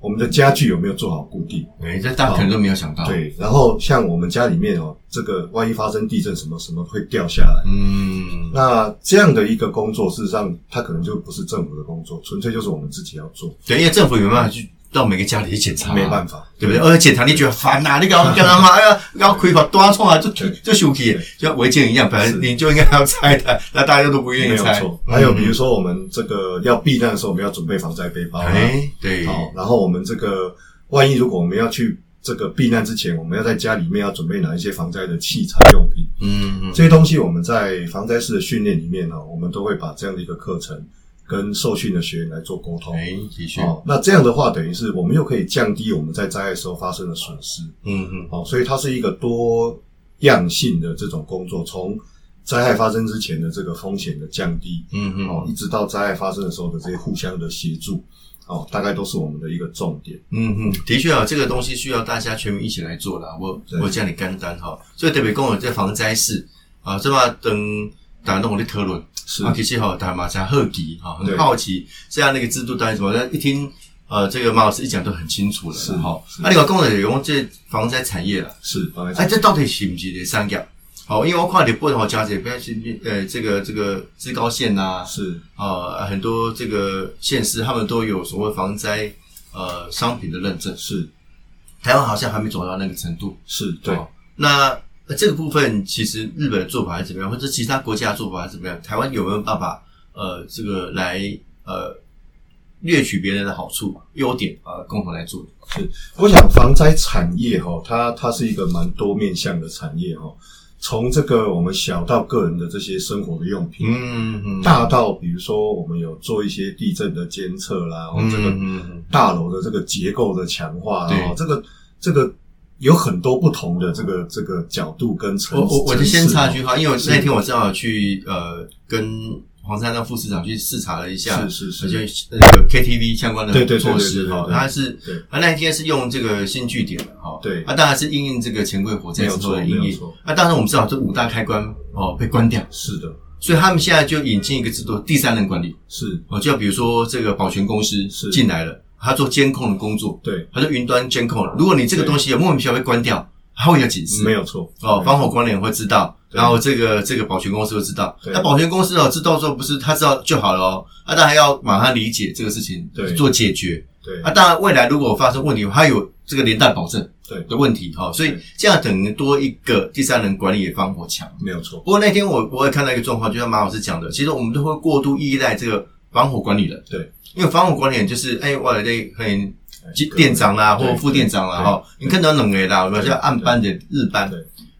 [SPEAKER 2] 我们的家具有没有做好固定？
[SPEAKER 1] 哎，这大家可能都没有想到。
[SPEAKER 2] 对，然后像我们家里面哦，这个万一发生地震，什么什么会掉下来？嗯，那这样的一个工作，事实上它可能就不是政府的工作，纯粹就是我们自己要做。
[SPEAKER 1] 对，因为政府没办法去。到每个家里去检查，
[SPEAKER 2] 没办法，
[SPEAKER 1] 对不对？而且检查你觉得烦呐，你搞干嘛？哎呀，要亏把多出来就就休息，就像违建一样，本来你就应该要拆的，那大家都不愿意拆。
[SPEAKER 2] 还有比如说，我们这个要避难的时候，我们要准备防灾背包，
[SPEAKER 1] 哎，对。
[SPEAKER 2] 好，然后我们这个万一如果我们要去这个避难之前，我们要在家里面要准备哪一些防灾的器材用品？嗯，这些东西我们在防灾式的训练里面呢，我们都会把这样的一个课程。跟受训的学员来做沟通，
[SPEAKER 1] 哎，的确，
[SPEAKER 2] 哦，那这样的话，等于是我们又可以降低我们在灾害时候发生的损失，嗯嗯，哦，所以它是一个多样性的这种工作，从灾害发生之前的这个风险的降低，嗯嗯，哦，一直到灾害发生的时候的这些互相的协助，哦，大概都是我们的一个重点，
[SPEAKER 1] 嗯嗯，的确啊，这个东西需要大家全民一起来做的，我我叫你干单哈，所以特别跟我在防灾事啊，这么等打动我的讨论。啊，其实哈，大家马上好奇哈，很好奇这样的一个制度到底什么？那一听呃，这个马老师一讲都很清楚了，是哈。那另外，工人用这防灾产业了，
[SPEAKER 2] 是
[SPEAKER 1] 哎，这到底是不是的商业？好，因为我看你不同家姐，不要去呃，这个这个志高县呐，
[SPEAKER 2] 是
[SPEAKER 1] 啊，很多这个县市他们都有所谓防灾呃商品的认证，
[SPEAKER 2] 是
[SPEAKER 1] 台湾好像还没走到那个程度，
[SPEAKER 2] 是对。
[SPEAKER 1] 那那这个部分其实日本的做法还是怎么样，或者其他国家的做法还是怎么样？台湾有没有办法呃，这个来呃掠取别人的好处、优点啊，共同来做？
[SPEAKER 2] 是，我想防灾产业哈，它它是一个蛮多面向的产业哈。从这个我们小到个人的这些生活的用品，嗯嗯，大到比如说我们有做一些地震的监测啦，这个大楼的这个结构的强化啊，这个这个。有很多不同的这个这个角度跟层。
[SPEAKER 1] 我我我就先插一句话，因为那天我正好去呃跟黄山的副市长去视察了一下，
[SPEAKER 2] 是是是，
[SPEAKER 1] 就那个 KTV 相关的措施哈，他是他那一天是用这个新据点的哈，
[SPEAKER 2] 对，
[SPEAKER 1] 啊当然是应应这个钱柜火灾之后的应应，那当然我们知道这五大开关哦被关掉，
[SPEAKER 2] 是的，
[SPEAKER 1] 所以他们现在就引进一个制度，第三人管理。
[SPEAKER 2] 是。
[SPEAKER 1] 哦，就比如说这个保全公司是。进来了。他做监控的工作，
[SPEAKER 2] 对，
[SPEAKER 1] 他做云端监控如果你这个东西有莫名其妙被关掉，他会有警示，
[SPEAKER 2] 没有错。
[SPEAKER 1] 哦。防火管理员会知道，然后这个这个保全公司会知道。那保全公司哦，知道说不是他知道就好了哦，他当然要马上理解这个事情，
[SPEAKER 2] 对，
[SPEAKER 1] 做解决。
[SPEAKER 2] 对，
[SPEAKER 1] 啊，当然未来如果发生问题，他有这个连带保证，
[SPEAKER 2] 对。
[SPEAKER 1] 的问题哈。所以这样等于多一个第三人管理的防火墙，
[SPEAKER 2] 没有错。
[SPEAKER 1] 不过那天我我也看到一个状况，就像马老师讲的，其实我们都会过度依赖这个防火管理人，
[SPEAKER 2] 对，
[SPEAKER 1] 因为防火管理人就是哎，我来这很。店长啦，或副店长啦，哈，你看到冷诶啦，我们叫暗班的日班。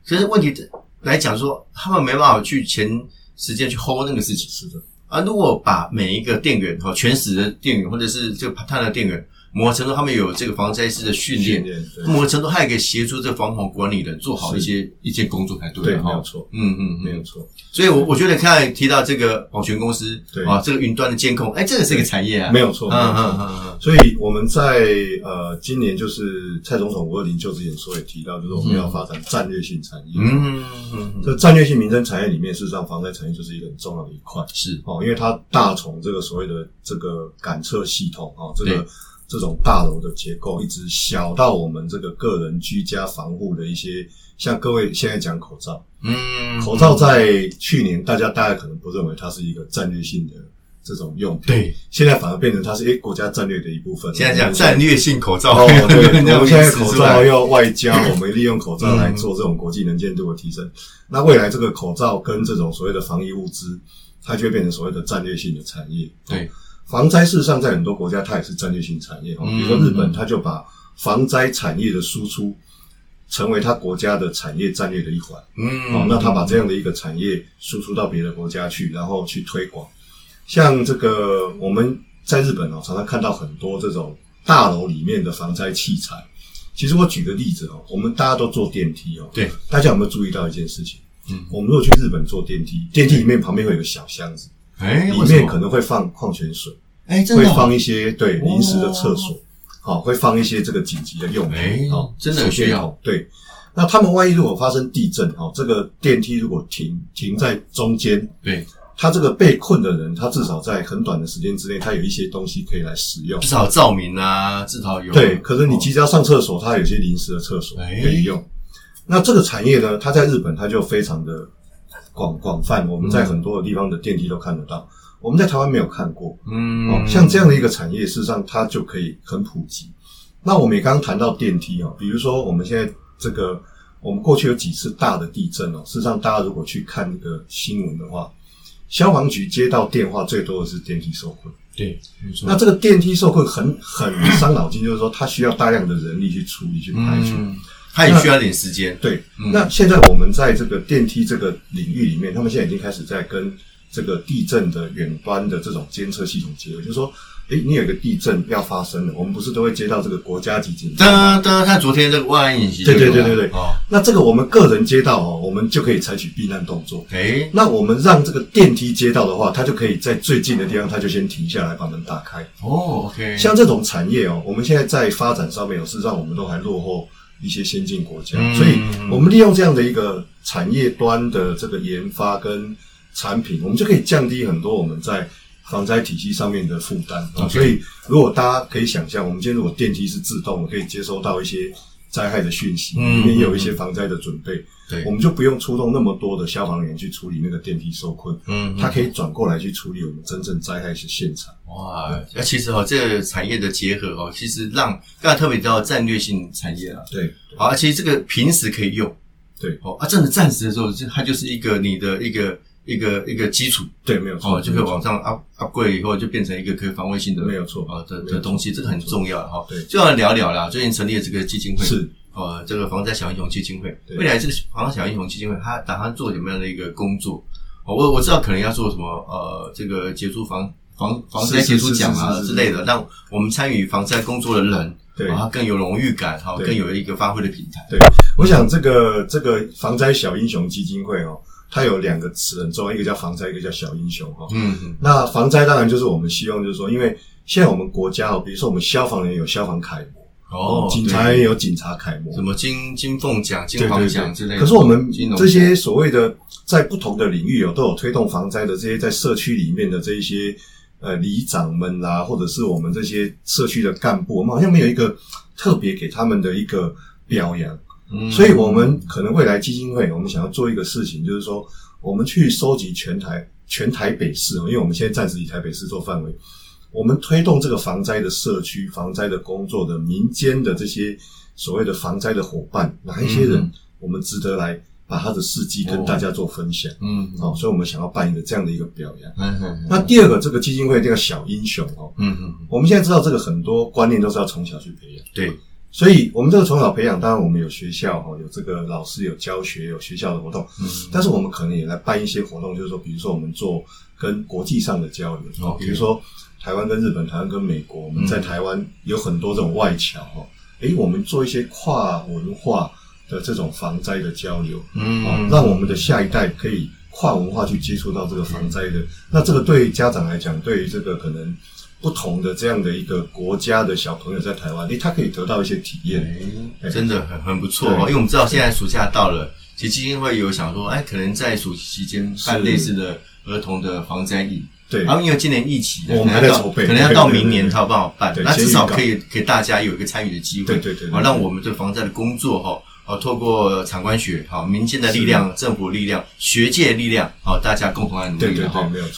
[SPEAKER 1] 可是问题来讲说，他们没办法去前时间去 hold 那个事情。
[SPEAKER 2] 是的。
[SPEAKER 1] 啊，如果把每一个店员哈，全时的店员，或者是这个探的店员。某个程度，他们有这个防灾师的训练；某个程度，他也可以协助这个防火管理的做好一些一些工作才对。
[SPEAKER 2] 对，没有错。
[SPEAKER 1] 嗯嗯，
[SPEAKER 2] 没有错。
[SPEAKER 1] 所以，我我觉得刚才提到这个保全公司，对啊，这个云端的监控，哎，这个是一个产业啊。
[SPEAKER 2] 没有错。嗯嗯嗯嗯。所以我们在呃今年就是蔡总统五二零就职演说也提到，就是我们要发展战略性产业。嗯嗯嗯。这战略性民生产业里面，事实上防灾产业就是一个很重要的一块。
[SPEAKER 1] 是
[SPEAKER 2] 哦，因为它大从这个所谓的这个感测系统啊，这个。这种大楼的结构，一直小到我们这个个人居家防护的一些，像各位现在讲口罩，嗯，口罩在去年大家大概可能不认为它是一个战略性的这种用品，
[SPEAKER 1] 对，
[SPEAKER 2] 现在反而变成它是诶国家战略的一部分。
[SPEAKER 1] 现在讲战略性口罩，
[SPEAKER 2] 哦，对，我们现在口罩要外交，我们利用口罩来做这种国际能见度的提升。那未来这个口罩跟这种所谓的防疫物资，它就会变成所谓的战略性的产业，
[SPEAKER 1] 对。
[SPEAKER 2] 防灾事实上在很多国家它也是战略性产业比如说日本，它就把防灾产业的输出成为它国家的产业战略的一环。
[SPEAKER 1] 嗯
[SPEAKER 2] 哦，那它把这样的一个产业输出到别的国家去，然后去推广。像这个我们在日本哦，常常看到很多这种大楼里面的防灾器材。其实我举个例子哦，我们大家都坐电梯哦，
[SPEAKER 1] 对，
[SPEAKER 2] 大家有没有注意到一件事情？
[SPEAKER 1] 嗯，
[SPEAKER 2] 我们如果去日本坐电梯，电梯里面旁边会有个小箱子，
[SPEAKER 1] 哎，
[SPEAKER 2] 里面可能会放矿泉水，
[SPEAKER 1] 哎，真的哦。
[SPEAKER 2] 会放一些对临时的厕所，好、会放一些这个紧急的用
[SPEAKER 1] 哎
[SPEAKER 2] 品，哦，
[SPEAKER 1] 真的有需要。
[SPEAKER 2] 对。那他们万一如果发生地震，哦，这个电梯如果停停在中间，
[SPEAKER 1] 对，
[SPEAKER 2] 他这个被困的人，他至少在很短的时间之内，他有一些东西可以来使用。
[SPEAKER 1] 至。少照明啊，至少有
[SPEAKER 2] 对，可是你
[SPEAKER 1] 哦。
[SPEAKER 2] 急着要上厕所，他有些临时的厕所
[SPEAKER 1] 哎。
[SPEAKER 2] 可以用。那这个产业呢，它在日本它就非常的广广泛，我们在很多的地方的电梯都看得到，我们在台湾没有看过。
[SPEAKER 1] 嗯
[SPEAKER 2] 哦，像这样的一个产业，事实上它就可以很普及。那我们也刚刚谈到电梯哦，比如说我们现在这个，我们过去有几次大的地震哦，事实上大家如果去看那个新闻的话，消防局接到电话最多的是电梯受困。
[SPEAKER 1] 对，没错
[SPEAKER 2] 那这个电梯受困很很伤脑筋，就是说它需要大量的人力去处理去排除。
[SPEAKER 1] 嗯，他也需要点时间，
[SPEAKER 2] 对，
[SPEAKER 1] 嗯
[SPEAKER 2] 那现在我们在这个电梯这个领域里面，他们现在已经开始在跟这个地震的远端的这种监测系统结合，就是说，诶，你有一个地震要发生了，我们不是都会接到这个国家级警报吗？
[SPEAKER 1] 当当看昨天这个万安演习
[SPEAKER 2] 对，对对对对
[SPEAKER 1] 哦，
[SPEAKER 2] 那这个我们个人接到哦，我们就可以采取避难动作。
[SPEAKER 1] 哎，
[SPEAKER 2] 那我们让这个电梯接到的话，它就可以在最近的地方，它就先停下来把门打开。
[SPEAKER 1] 哦，OK，
[SPEAKER 2] 像这种产业哦，我们现在在发展上面，事实上我们都还落后一些先进国家，
[SPEAKER 1] 嗯。
[SPEAKER 2] 所以我们利用这样的一个产业端的这个研发跟产品，我们就可以降低很多我们在防灾体系上面的负担。啊所以，如果大家可以想象，我们今天如果电梯是自动的，可以接收到一些灾害的讯息，
[SPEAKER 1] 嗯
[SPEAKER 2] 里面也有一些防灾的准备，
[SPEAKER 1] 对。
[SPEAKER 2] 我，们就不用出动那么多的消防员去处理那个电梯受困，
[SPEAKER 1] 嗯，
[SPEAKER 2] 他可以转过来去处理我们真正灾害的现场。
[SPEAKER 1] 哇，那其实哈、这个产业的结合哦、其实让刚才特别提到战略性产业啊，
[SPEAKER 2] 对
[SPEAKER 1] 好，而且这个平时可以用，
[SPEAKER 2] 对。
[SPEAKER 1] 哦啊，真的战时的时候，就它就是一个你的一个一个一个基础。
[SPEAKER 2] 对，没有错，
[SPEAKER 1] 哦，就可以往上 up upgrade 以后，就变成一个可以防卫性的
[SPEAKER 2] 没有错
[SPEAKER 1] 啊的的东西，这个很重要。哈。
[SPEAKER 2] 对。
[SPEAKER 1] 就要聊聊啦，最近成立了这个基金会。
[SPEAKER 2] 是。
[SPEAKER 1] 呃，这个防灾小英雄基金会，未来这个防灾小英雄基金会，它打算做什么样的一个工作？哦我我知道可能要做什么呃，这个杰出防防防灾杰出奖啊之类的，让我们参与防灾工作的人，
[SPEAKER 2] 对。
[SPEAKER 1] 啊，更有荣誉感，哈，
[SPEAKER 2] 对。
[SPEAKER 1] 更有一个发挥的平台。
[SPEAKER 2] 对，我想这个这个防灾小英雄基金会哦，它有两个词很重要，一个叫防灾，一个叫小英雄哈、哦。
[SPEAKER 1] 嗯嗯，
[SPEAKER 2] 那防灾当然就是我们希望就是说，因为现在我们国家哦，比如说我们消防员有消防楷模，
[SPEAKER 1] 哦，
[SPEAKER 2] 警察
[SPEAKER 1] 对
[SPEAKER 2] 也有警察楷模，
[SPEAKER 1] 什么金金凤奖、金黄奖之类的。
[SPEAKER 2] 可是我们这些所谓的在不同的领域哦，都有推动防灾的这些在社区里面的这一些呃里长们啦，或者是我们这些社区的干部，我们好像没有一个特别给他们的一个表扬。
[SPEAKER 1] 嗯
[SPEAKER 2] 所以，我们可能未来基金会，我们想要做一个事情，就是说，我们去收集全台全台北市，因为我们现在暂时以台北市做范围，我们推动这个防灾的社区、防灾的工作的民间的这些所谓的防灾的伙伴，哪一些人
[SPEAKER 1] 嗯
[SPEAKER 2] 我们值得来把他的事迹跟大家做分享。
[SPEAKER 1] 嗯
[SPEAKER 2] 哦，所以我们想要办一个这样的一个表扬。
[SPEAKER 1] 嗯嗯
[SPEAKER 2] 那第二个，这个基金会这个小英雄哦，
[SPEAKER 1] 嗯嗯，
[SPEAKER 2] 我们现在知道这个很多观念都是要从小去培养。
[SPEAKER 1] 对，
[SPEAKER 2] 所以，我们这个从小培养，当然我们有学校哈，有这个老师有教学，有学校的活动，
[SPEAKER 1] 嗯。
[SPEAKER 2] 但是我们可能也来办一些活动，就是说，比如说我们做跟国际上的交流，哦比如说台湾跟日本，台湾跟美国，我们在
[SPEAKER 1] 嗯。
[SPEAKER 2] 台湾有很多这种外侨哈，诶，我们做一些跨文化的这种防灾的交流，
[SPEAKER 1] 嗯。
[SPEAKER 2] 啊，让我们的下一代可以跨文化去接触到这个防灾的。那这个对家长来讲，对于这个可能不同的这样的一个国家的小朋友在台湾，诶，他可以得到一些体验。
[SPEAKER 1] 哎真的很很不错哦，因为我们知道现在暑假到了，其实基金会有想说，哎，可能在暑期期间办类似的儿童的防灾营。
[SPEAKER 2] 对
[SPEAKER 1] 然后因为今年疫情，
[SPEAKER 2] 我们
[SPEAKER 1] 可能要可能要到明年才有办法办
[SPEAKER 2] 对。
[SPEAKER 1] 那至少可以给大家有一个参与的机会，
[SPEAKER 2] 对对对对
[SPEAKER 1] 好让我们对防灾的工作哈，好透过场官学，好民间的力量、政府力量、学界力量，好大家共同来努力，
[SPEAKER 2] 对对对，没有错。